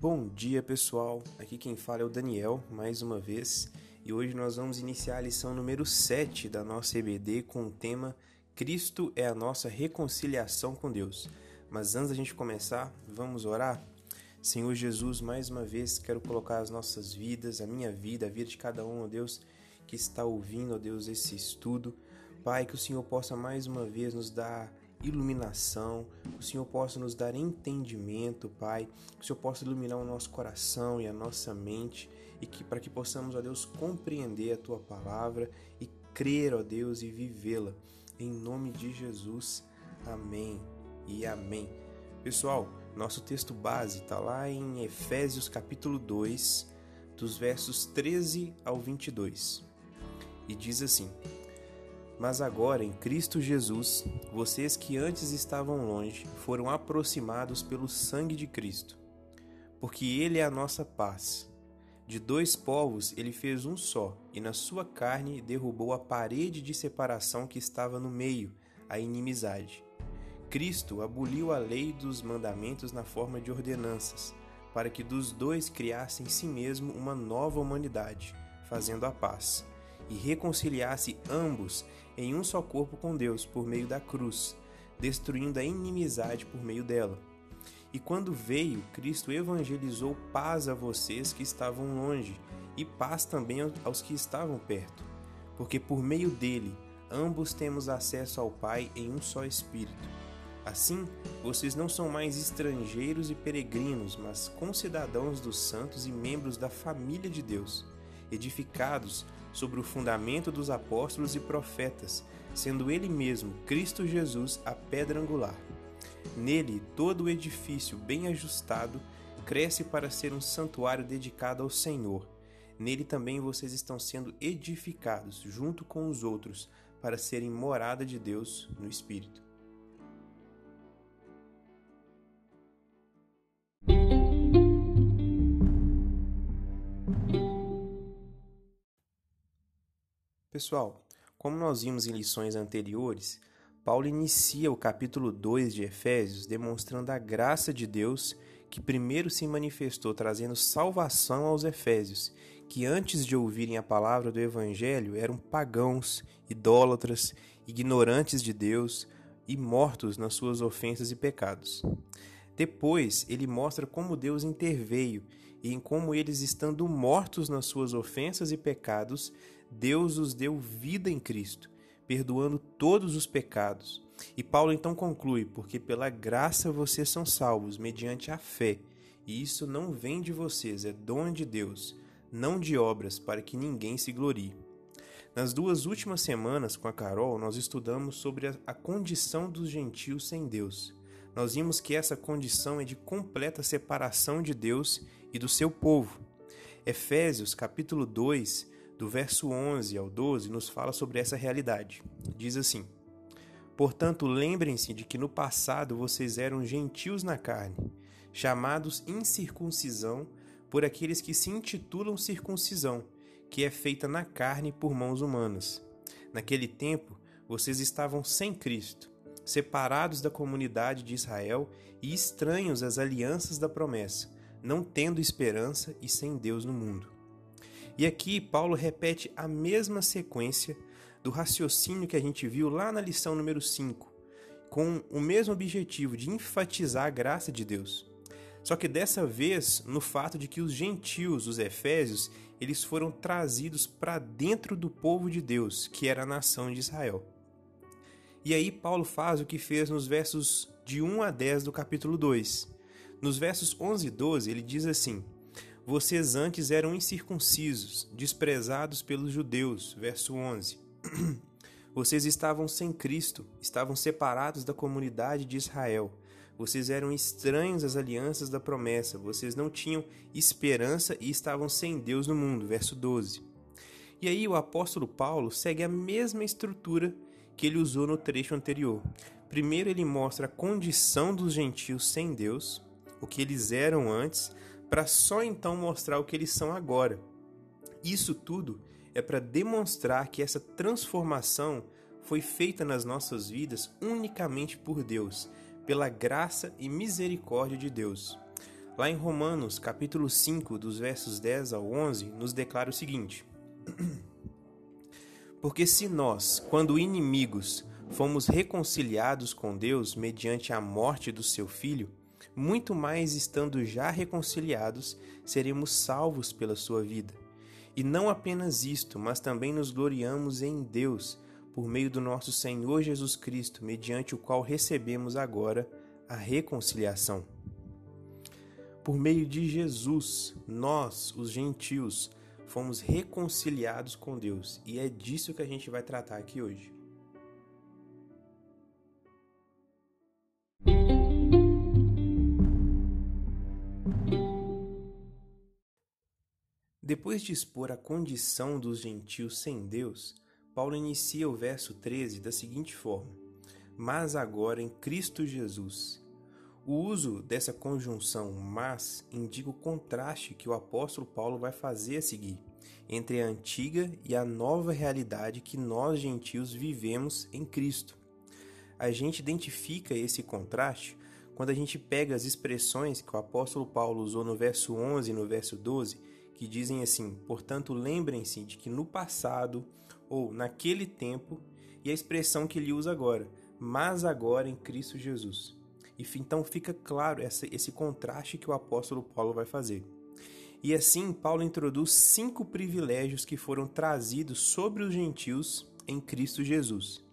Bom dia, pessoal. Aqui quem fala é o Daniel, mais uma vez, e hoje nós vamos iniciar a lição número 7 da nossa EBD com o tema Cristo é a nossa reconciliação com Deus. Mas antes da gente começar, vamos orar? Senhor Jesus, mais uma vez quero colocar as nossas vidas, a minha vida, a vida de cada um, ó Deus, que está ouvindo, ó Deus, esse estudo. Pai, que o Senhor possa mais uma vez nos dar iluminação, que o Senhor possa nos dar entendimento, Pai, que o Senhor possa iluminar o nosso coração e a nossa mente e que para que possamos, ó Deus, compreender a tua palavra e crer, ó Deus, e vivê-la. Em nome de Jesus. Amém e amém. Pessoal, nosso texto base está lá em Efésios capítulo 2, dos versos 13 ao 22. E diz assim: mas agora, em Cristo Jesus, vocês que antes estavam longe foram aproximados pelo sangue de Cristo, porque Ele é a nossa paz. De dois povos ele fez um só, e na sua carne derrubou a parede de separação que estava no meio, a inimizade. Cristo aboliu a lei dos mandamentos na forma de ordenanças, para que dos dois criasse em si mesmo uma nova humanidade, fazendo a paz e reconciliasse ambos em um só corpo com Deus por meio da cruz, destruindo a inimizade por meio dela. E quando veio, Cristo evangelizou paz a vocês que estavam longe e paz também aos que estavam perto, porque por meio dele ambos temos acesso ao Pai em um só Espírito. Assim, vocês não são mais estrangeiros e peregrinos, mas concidadãos dos santos e membros da família de Deus, edificados sobre o fundamento dos apóstolos e profetas, sendo ele mesmo, Cristo Jesus, a pedra angular. Nele, todo o edifício bem ajustado cresce para ser um santuário dedicado ao Senhor. Nele também vocês estão sendo edificados junto com os outros para serem morada de Deus no Espírito. Pessoal, como nós vimos em lições anteriores, Paulo inicia o capítulo 2 de Efésios demonstrando a graça de Deus que primeiro se manifestou trazendo salvação aos Efésios, que antes de ouvirem a palavra do Evangelho eram pagãos, idólatras, ignorantes de Deus e mortos nas suas ofensas e pecados. Depois, ele mostra como Deus interveio e em como eles, estando mortos nas suas ofensas e pecados, Deus os deu vida em Cristo, perdoando todos os pecados. E Paulo então conclui: Porque pela graça vocês são salvos, mediante a fé. E isso não vem de vocês, é dom de Deus, não de obras, para que ninguém se glorie. Nas duas últimas semanas com a Carol, nós estudamos sobre a condição dos gentios sem Deus. Nós vimos que essa condição é de completa separação de Deus e do seu povo. Efésios capítulo 2 do verso 11 ao 12, nos fala sobre essa realidade. Diz assim: Portanto, lembrem-se de que no passado vocês eram gentios na carne, chamados incircuncisão por aqueles que se intitulam circuncisão, que é feita na carne por mãos humanas. Naquele tempo, vocês estavam sem Cristo, separados da comunidade de Israel e estranhos às alianças da promessa, não tendo esperança e sem Deus no mundo. E aqui Paulo repete a mesma sequência do raciocínio que a gente viu lá na lição número 5, com o mesmo objetivo de enfatizar a graça de Deus. Só que dessa vez no fato de que os gentios, os efésios, eles foram trazidos para dentro do povo de Deus, que era a nação de Israel. E aí Paulo faz o que fez nos versos de 1 a 10 do capítulo 2. Nos versos 11 e 12 ele diz assim: vocês antes eram incircuncisos, desprezados pelos judeus. Verso 11. Vocês estavam sem Cristo, estavam separados da comunidade de Israel. Vocês eram estranhos às alianças da promessa, vocês não tinham esperança e estavam sem Deus no mundo. Verso 12. E aí o apóstolo Paulo segue a mesma estrutura que ele usou no trecho anterior. Primeiro ele mostra a condição dos gentios sem Deus, o que eles eram antes, para só então mostrar o que eles são agora. Isso tudo é para demonstrar que essa transformação foi feita nas nossas vidas unicamente por Deus, pela graça e misericórdia de Deus. Lá em Romanos, capítulo 5, dos versos 10 ao 11, nos declara o seguinte: Porque se nós, quando inimigos, fomos reconciliados com Deus mediante a morte do seu filho, muito mais estando já reconciliados, seremos salvos pela sua vida. E não apenas isto, mas também nos gloriamos em Deus, por meio do nosso Senhor Jesus Cristo, mediante o qual recebemos agora a reconciliação. Por meio de Jesus, nós, os gentios, fomos reconciliados com Deus, e é disso que a gente vai tratar aqui hoje. Depois de expor a condição dos gentios sem Deus, Paulo inicia o verso 13 da seguinte forma: Mas agora em Cristo Jesus. O uso dessa conjunção mas indica o contraste que o apóstolo Paulo vai fazer a seguir entre a antiga e a nova realidade que nós gentios vivemos em Cristo. A gente identifica esse contraste quando a gente pega as expressões que o apóstolo Paulo usou no verso 11 e no verso 12 que dizem assim: portanto, lembrem-se de que no passado ou naquele tempo, e a expressão que ele usa agora, mas agora em Cristo Jesus. E então fica claro essa, esse contraste que o apóstolo Paulo vai fazer. E assim, Paulo introduz cinco privilégios que foram trazidos sobre os gentios em Cristo Jesus.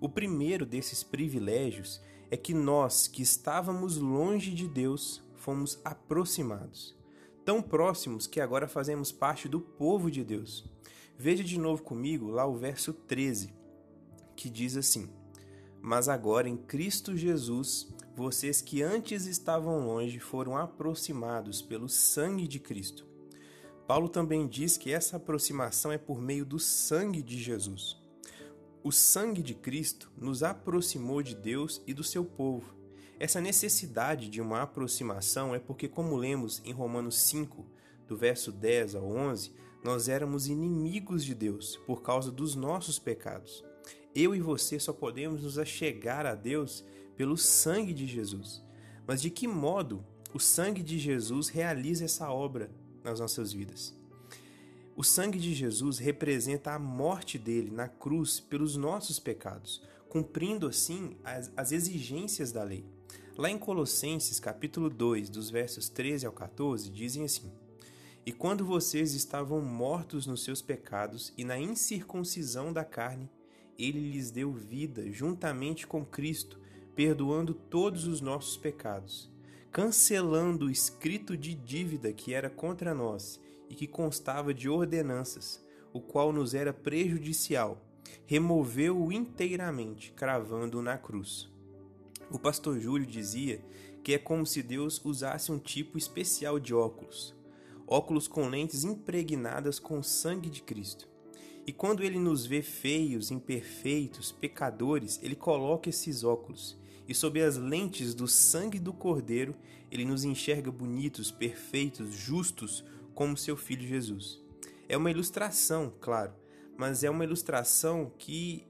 O primeiro desses privilégios é que nós, que estávamos longe de Deus, fomos aproximados tão próximos que agora fazemos parte do povo de Deus. Veja de novo comigo lá o verso 13, que diz assim: Mas agora em Cristo Jesus, vocês que antes estavam longe foram aproximados pelo sangue de Cristo. Paulo também diz que essa aproximação é por meio do sangue de Jesus. O sangue de Cristo nos aproximou de Deus e do seu povo. Essa necessidade de uma aproximação é porque, como lemos em Romanos 5, do verso 10 ao 11, nós éramos inimigos de Deus por causa dos nossos pecados. Eu e você só podemos nos achegar a Deus pelo sangue de Jesus. Mas de que modo o sangue de Jesus realiza essa obra nas nossas vidas? O sangue de Jesus representa a morte dele na cruz pelos nossos pecados, cumprindo assim as, as exigências da lei. Lá em Colossenses, capítulo 2, dos versos 13 ao 14, dizem assim: E quando vocês estavam mortos nos seus pecados e na incircuncisão da carne, ele lhes deu vida juntamente com Cristo, perdoando todos os nossos pecados, cancelando o escrito de dívida que era contra nós e que constava de ordenanças, o qual nos era prejudicial, removeu-o inteiramente, cravando-o na cruz. O pastor Júlio dizia que é como se Deus usasse um tipo especial de óculos, óculos com lentes impregnadas com o sangue de Cristo. E quando ele nos vê feios, imperfeitos, pecadores, ele coloca esses óculos, e sob as lentes do sangue do Cordeiro, ele nos enxerga bonitos, perfeitos, justos, como seu filho Jesus. É uma ilustração, claro, mas é uma ilustração que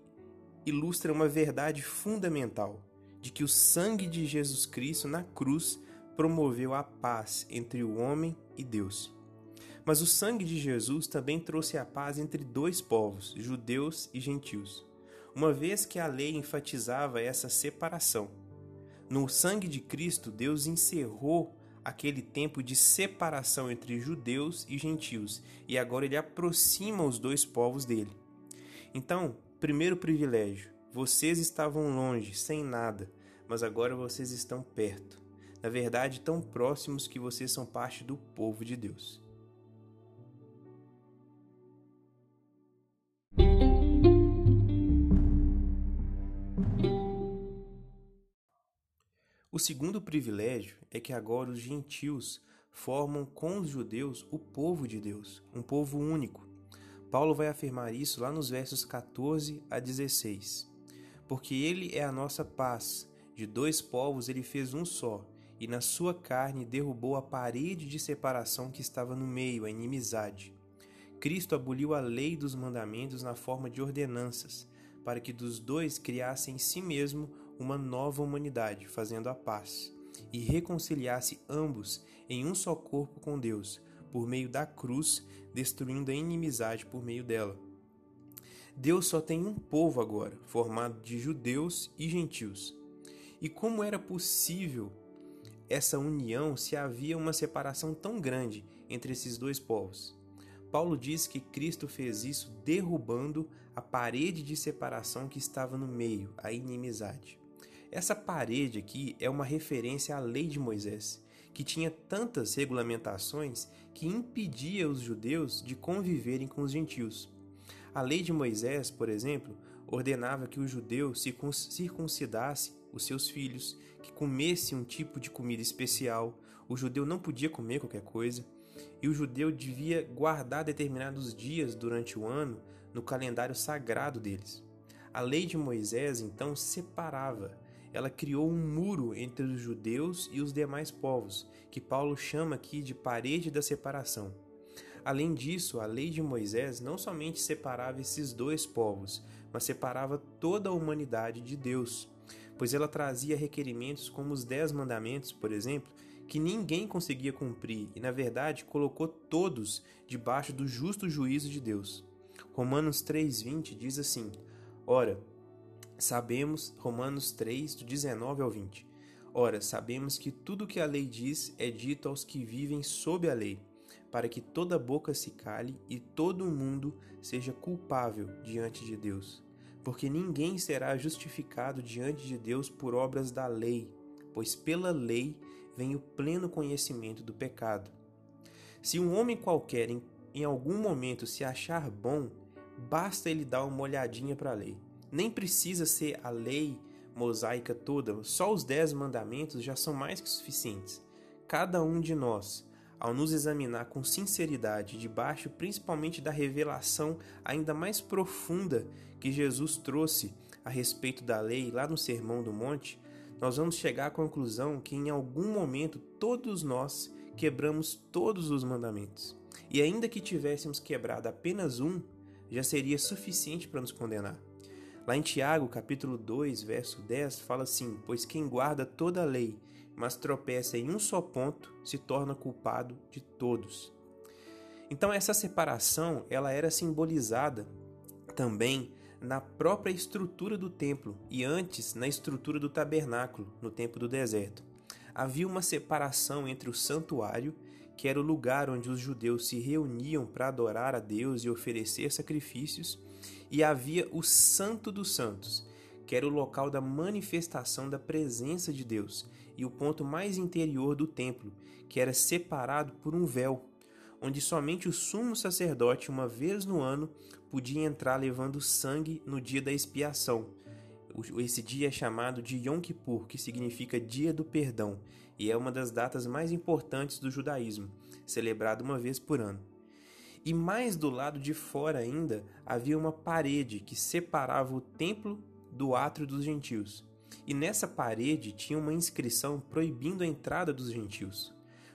ilustra uma verdade fundamental de que o sangue de Jesus Cristo na cruz promoveu a paz entre o homem e Deus. Mas o sangue de Jesus também trouxe a paz entre dois povos, judeus e gentios, uma vez que a lei enfatizava essa separação. No sangue de Cristo, Deus encerrou aquele tempo de separação entre judeus e gentios, e agora ele aproxima os dois povos dele. Então, primeiro privilégio, vocês estavam longe, sem nada, mas agora vocês estão perto. Na verdade, tão próximos que vocês são parte do povo de Deus. O segundo privilégio é que agora os gentios formam com os judeus o povo de Deus, um povo único. Paulo vai afirmar isso lá nos versos 14 a 16 porque ele é a nossa paz. De dois povos ele fez um só, e na sua carne derrubou a parede de separação que estava no meio, a inimizade. Cristo aboliu a lei dos mandamentos na forma de ordenanças, para que dos dois criasse em si mesmo uma nova humanidade, fazendo a paz, e reconciliasse ambos em um só corpo com Deus, por meio da cruz, destruindo a inimizade por meio dela. Deus só tem um povo agora, formado de judeus e gentios. E como era possível essa união se havia uma separação tão grande entre esses dois povos? Paulo diz que Cristo fez isso derrubando a parede de separação que estava no meio, a inimizade. Essa parede aqui é uma referência à lei de Moisés, que tinha tantas regulamentações que impedia os judeus de conviverem com os gentios. A lei de Moisés, por exemplo, ordenava que o judeu circuncidasse os seus filhos, que comesse um tipo de comida especial, o judeu não podia comer qualquer coisa, e o judeu devia guardar determinados dias durante o ano no calendário sagrado deles. A lei de Moisés então separava, ela criou um muro entre os judeus e os demais povos, que Paulo chama aqui de parede da separação. Além disso, a lei de Moisés não somente separava esses dois povos, mas separava toda a humanidade de Deus, pois ela trazia requerimentos como os Dez Mandamentos, por exemplo, que ninguém conseguia cumprir e, na verdade, colocou todos debaixo do justo juízo de Deus. Romanos 3,20 diz assim: Ora, sabemos, Romanos 3, do 19 ao 20. Ora, sabemos que tudo o que a lei diz é dito aos que vivem sob a lei para que toda boca se cale e todo mundo seja culpável diante de Deus. Porque ninguém será justificado diante de Deus por obras da lei, pois pela lei vem o pleno conhecimento do pecado. Se um homem qualquer em, em algum momento se achar bom, basta ele dar uma olhadinha para a lei. Nem precisa ser a lei mosaica toda, só os dez mandamentos já são mais que suficientes. Cada um de nós ao nos examinar com sinceridade, debaixo principalmente da revelação ainda mais profunda que Jesus trouxe a respeito da lei lá no Sermão do Monte, nós vamos chegar à conclusão que em algum momento todos nós quebramos todos os mandamentos. E ainda que tivéssemos quebrado apenas um, já seria suficiente para nos condenar. Lá em Tiago, capítulo 2, verso 10, fala assim: Pois quem guarda toda a lei mas tropeça em um só ponto, se torna culpado de todos. Então essa separação, ela era simbolizada também na própria estrutura do templo e antes na estrutura do tabernáculo, no tempo do deserto. Havia uma separação entre o santuário, que era o lugar onde os judeus se reuniam para adorar a Deus e oferecer sacrifícios, e havia o Santo dos Santos, que era o local da manifestação da presença de Deus, e o ponto mais interior do templo, que era separado por um véu, onde somente o sumo sacerdote, uma vez no ano, podia entrar levando sangue no dia da expiação. Esse dia é chamado de Yom Kippur, que significa Dia do Perdão, e é uma das datas mais importantes do judaísmo, celebrado uma vez por ano. E mais do lado de fora ainda havia uma parede que separava o templo do átrio dos gentios e nessa parede tinha uma inscrição proibindo a entrada dos gentios.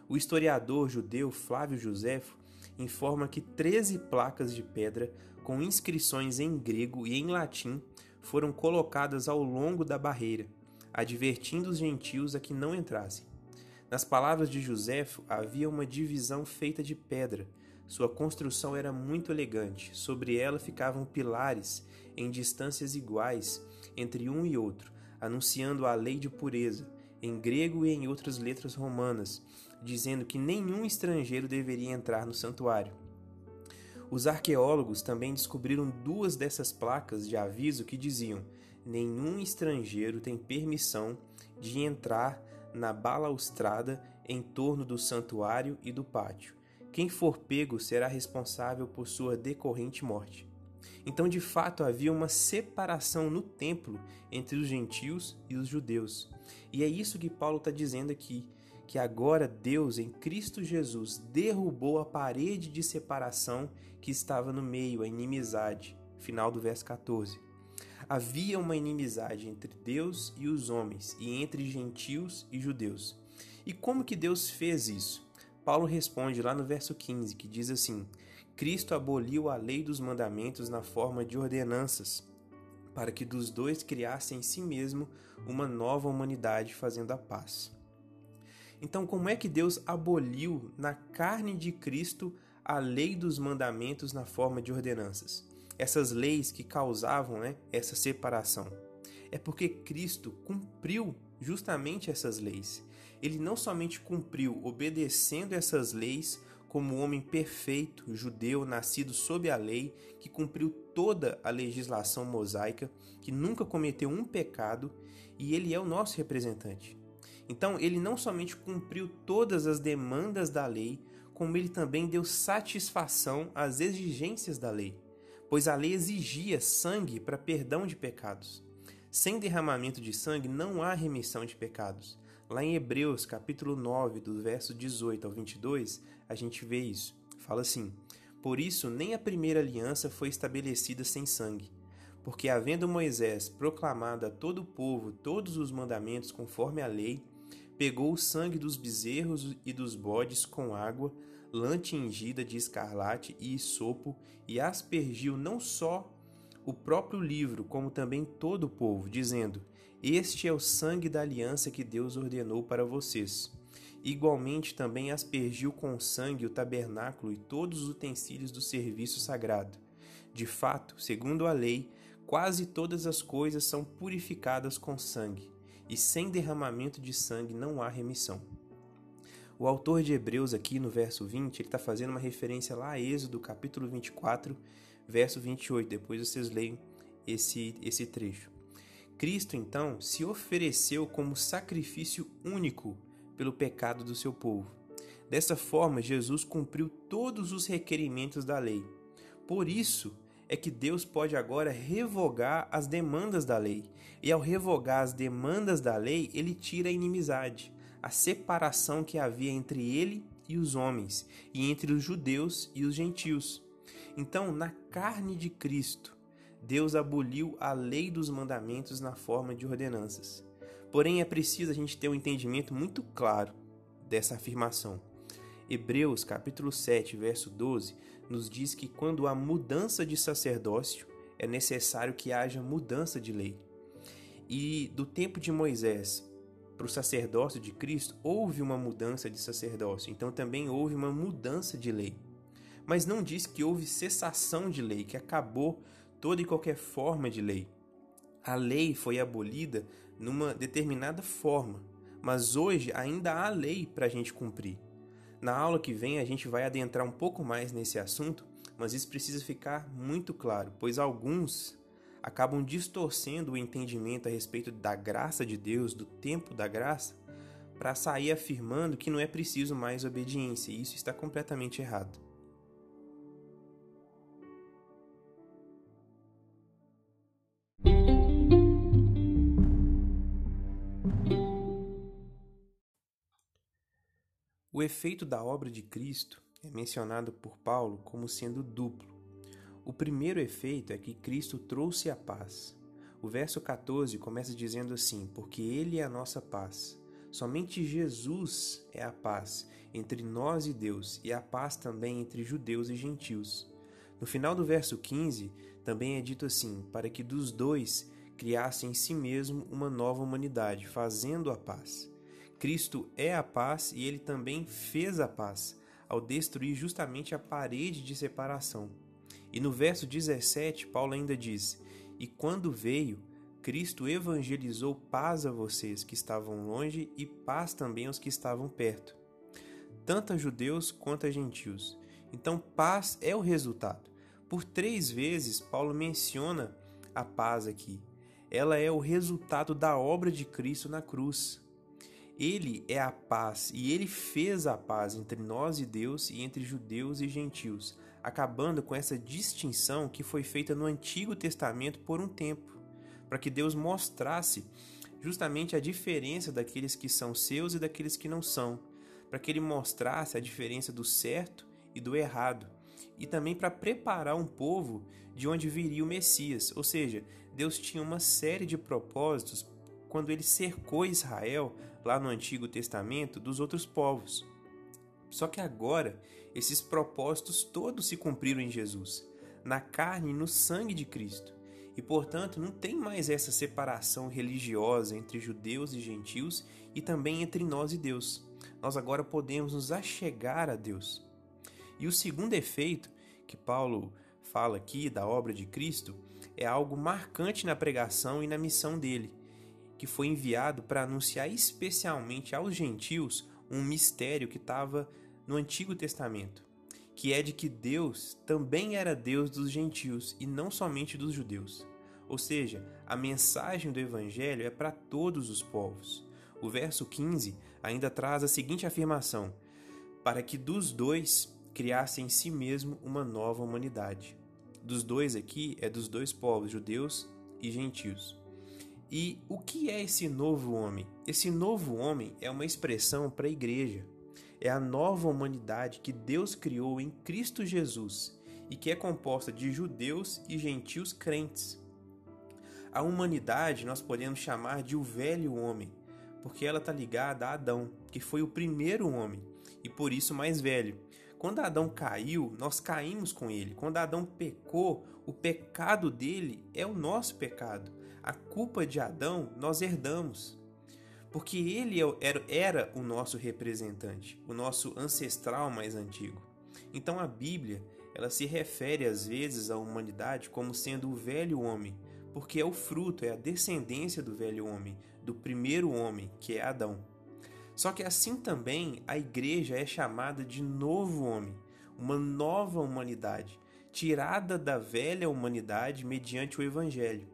O historiador judeu Flávio Josefo informa que 13 placas de pedra com inscrições em grego e em latim foram colocadas ao longo da barreira, advertindo os gentios a que não entrassem. Nas palavras de Josefo havia uma divisão feita de pedra. Sua construção era muito elegante. Sobre ela ficavam pilares em distâncias iguais entre um e outro, anunciando a lei de pureza, em grego e em outras letras romanas, dizendo que nenhum estrangeiro deveria entrar no santuário. Os arqueólogos também descobriram duas dessas placas de aviso que diziam: nenhum estrangeiro tem permissão de entrar na balaustrada em torno do santuário e do pátio. Quem for pego será responsável por sua decorrente morte. Então, de fato, havia uma separação no templo entre os gentios e os judeus. E é isso que Paulo está dizendo aqui, que agora Deus, em Cristo Jesus, derrubou a parede de separação que estava no meio, a inimizade. Final do verso 14. Havia uma inimizade entre Deus e os homens, e entre gentios e judeus. E como que Deus fez isso? Paulo responde lá no verso 15, que diz assim: Cristo aboliu a lei dos mandamentos na forma de ordenanças, para que dos dois criasse em si mesmo uma nova humanidade fazendo a paz. Então, como é que Deus aboliu na carne de Cristo a lei dos mandamentos na forma de ordenanças? Essas leis que causavam né, essa separação. É porque Cristo cumpriu justamente essas leis. Ele não somente cumpriu obedecendo essas leis, como homem perfeito, judeu, nascido sob a lei, que cumpriu toda a legislação mosaica, que nunca cometeu um pecado, e ele é o nosso representante. Então, ele não somente cumpriu todas as demandas da lei, como ele também deu satisfação às exigências da lei, pois a lei exigia sangue para perdão de pecados. Sem derramamento de sangue não há remissão de pecados. Lá em Hebreus, capítulo 9, do verso 18 ao 22, a gente vê isso. Fala assim: Por isso, nem a primeira aliança foi estabelecida sem sangue. Porque, havendo Moisés proclamado a todo o povo todos os mandamentos conforme a lei, pegou o sangue dos bezerros e dos bodes com água, lã tingida de escarlate e sopo, e aspergiu não só o próprio livro, como também todo o povo, dizendo: este é o sangue da aliança que Deus ordenou para vocês. Igualmente também aspergiu com sangue o tabernáculo e todos os utensílios do serviço sagrado. De fato, segundo a lei, quase todas as coisas são purificadas com sangue, e sem derramamento de sangue não há remissão. O autor de Hebreus, aqui no verso 20, ele está fazendo uma referência lá a Êxodo, capítulo 24, verso 28. Depois vocês leem esse, esse trecho. Cristo, então, se ofereceu como sacrifício único pelo pecado do seu povo. Dessa forma, Jesus cumpriu todos os requerimentos da lei. Por isso é que Deus pode agora revogar as demandas da lei. E ao revogar as demandas da lei, ele tira a inimizade, a separação que havia entre ele e os homens, e entre os judeus e os gentios. Então, na carne de Cristo, Deus aboliu a lei dos mandamentos na forma de ordenanças. Porém, é preciso a gente ter um entendimento muito claro dessa afirmação. Hebreus, capítulo 7, verso 12, nos diz que quando há mudança de sacerdócio, é necessário que haja mudança de lei. E do tempo de Moisés para o sacerdócio de Cristo, houve uma mudança de sacerdócio, então também houve uma mudança de lei. Mas não diz que houve cessação de lei, que acabou toda e qualquer forma de lei. A lei foi abolida numa determinada forma, mas hoje ainda há lei para a gente cumprir. Na aula que vem a gente vai adentrar um pouco mais nesse assunto, mas isso precisa ficar muito claro, pois alguns acabam distorcendo o entendimento a respeito da graça de Deus, do tempo da graça, para sair afirmando que não é preciso mais obediência, e isso está completamente errado. O efeito da obra de Cristo é mencionado por Paulo como sendo duplo. O primeiro efeito é que Cristo trouxe a paz. O verso 14 começa dizendo assim: Porque Ele é a nossa paz. Somente Jesus é a paz entre nós e Deus, e a paz também entre judeus e gentios. No final do verso 15, também é dito assim: Para que dos dois criasse em si mesmo uma nova humanidade, fazendo a paz Cristo é a paz e ele também fez a paz, ao destruir justamente a parede de separação. E no verso 17, Paulo ainda diz: E quando veio, Cristo evangelizou paz a vocês que estavam longe e paz também aos que estavam perto, tanto a judeus quanto a gentios. Então, paz é o resultado. Por três vezes, Paulo menciona a paz aqui. Ela é o resultado da obra de Cristo na cruz. Ele é a paz e ele fez a paz entre nós e Deus e entre judeus e gentios, acabando com essa distinção que foi feita no Antigo Testamento por um tempo, para que Deus mostrasse justamente a diferença daqueles que são seus e daqueles que não são, para que ele mostrasse a diferença do certo e do errado, e também para preparar um povo de onde viria o Messias, ou seja, Deus tinha uma série de propósitos quando ele cercou Israel, lá no Antigo Testamento, dos outros povos. Só que agora, esses propósitos todos se cumpriram em Jesus, na carne e no sangue de Cristo. E portanto, não tem mais essa separação religiosa entre judeus e gentios e também entre nós e Deus. Nós agora podemos nos achegar a Deus. E o segundo efeito que Paulo fala aqui da obra de Cristo é algo marcante na pregação e na missão dele, que foi enviado para anunciar especialmente aos gentios um mistério que estava no Antigo Testamento, que é de que Deus também era Deus dos gentios e não somente dos judeus. Ou seja, a mensagem do Evangelho é para todos os povos. O verso 15 ainda traz a seguinte afirmação: para que dos dois criasse em si mesmo uma nova humanidade. Dos dois aqui é dos dois povos, judeus e gentios. E o que é esse novo homem? Esse novo homem é uma expressão para a igreja. É a nova humanidade que Deus criou em Cristo Jesus e que é composta de judeus e gentios crentes. A humanidade nós podemos chamar de o velho homem, porque ela está ligada a Adão, que foi o primeiro homem e por isso mais velho. Quando Adão caiu, nós caímos com ele. Quando Adão pecou, o pecado dele é o nosso pecado. A culpa de Adão nós herdamos. Porque ele é era, era o nosso representante, o nosso ancestral mais antigo. Então a Bíblia, ela se refere às vezes à humanidade como sendo o velho homem, porque é o fruto, é a descendência do velho homem, do primeiro homem, que é Adão. Só que assim também a igreja é chamada de novo homem, uma nova humanidade, tirada da velha humanidade mediante o evangelho.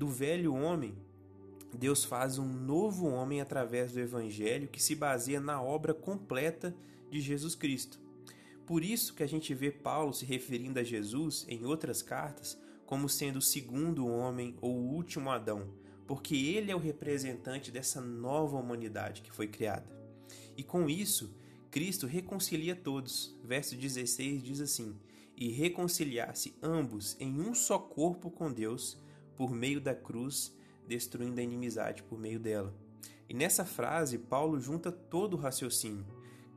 Do velho homem, Deus faz um novo homem através do evangelho que se baseia na obra completa de Jesus Cristo. Por isso que a gente vê Paulo se referindo a Jesus em outras cartas como sendo o segundo homem ou o último Adão, porque ele é o representante dessa nova humanidade que foi criada. E com isso, Cristo reconcilia todos. Verso 16 diz assim: E reconciliasse ambos em um só corpo com Deus, por meio da cruz, destruindo a inimizade por meio dela. E nessa frase, Paulo junta todo o raciocínio.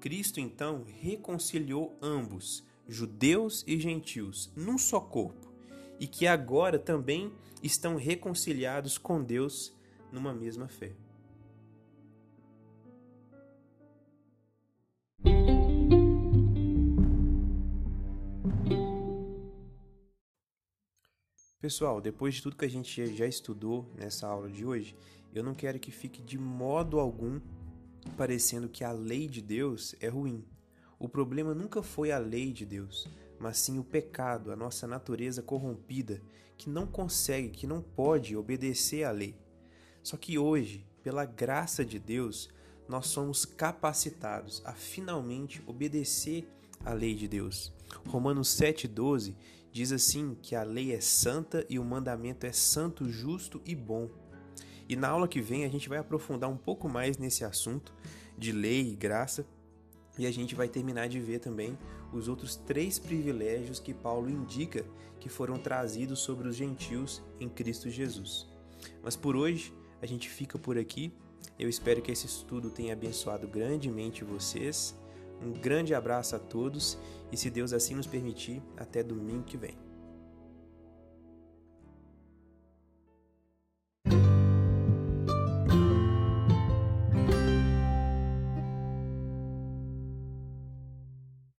Cristo então reconciliou ambos, judeus e gentios, num só corpo e que agora também estão reconciliados com Deus numa mesma fé. Pessoal, depois de tudo que a gente já estudou nessa aula de hoje, eu não quero que fique de modo algum parecendo que a lei de Deus é ruim. O problema nunca foi a lei de Deus mas sim o pecado, a nossa natureza corrompida, que não consegue, que não pode obedecer à lei. Só que hoje, pela graça de Deus, nós somos capacitados a finalmente obedecer à lei de Deus. Romanos 7,12 diz assim que a lei é santa e o mandamento é santo, justo e bom. E na aula que vem a gente vai aprofundar um pouco mais nesse assunto de lei e graça e a gente vai terminar de ver também os outros três privilégios que Paulo indica que foram trazidos sobre os gentios em Cristo Jesus. Mas por hoje a gente fica por aqui. Eu espero que esse estudo tenha abençoado grandemente vocês. Um grande abraço a todos e, se Deus assim nos permitir, até domingo que vem.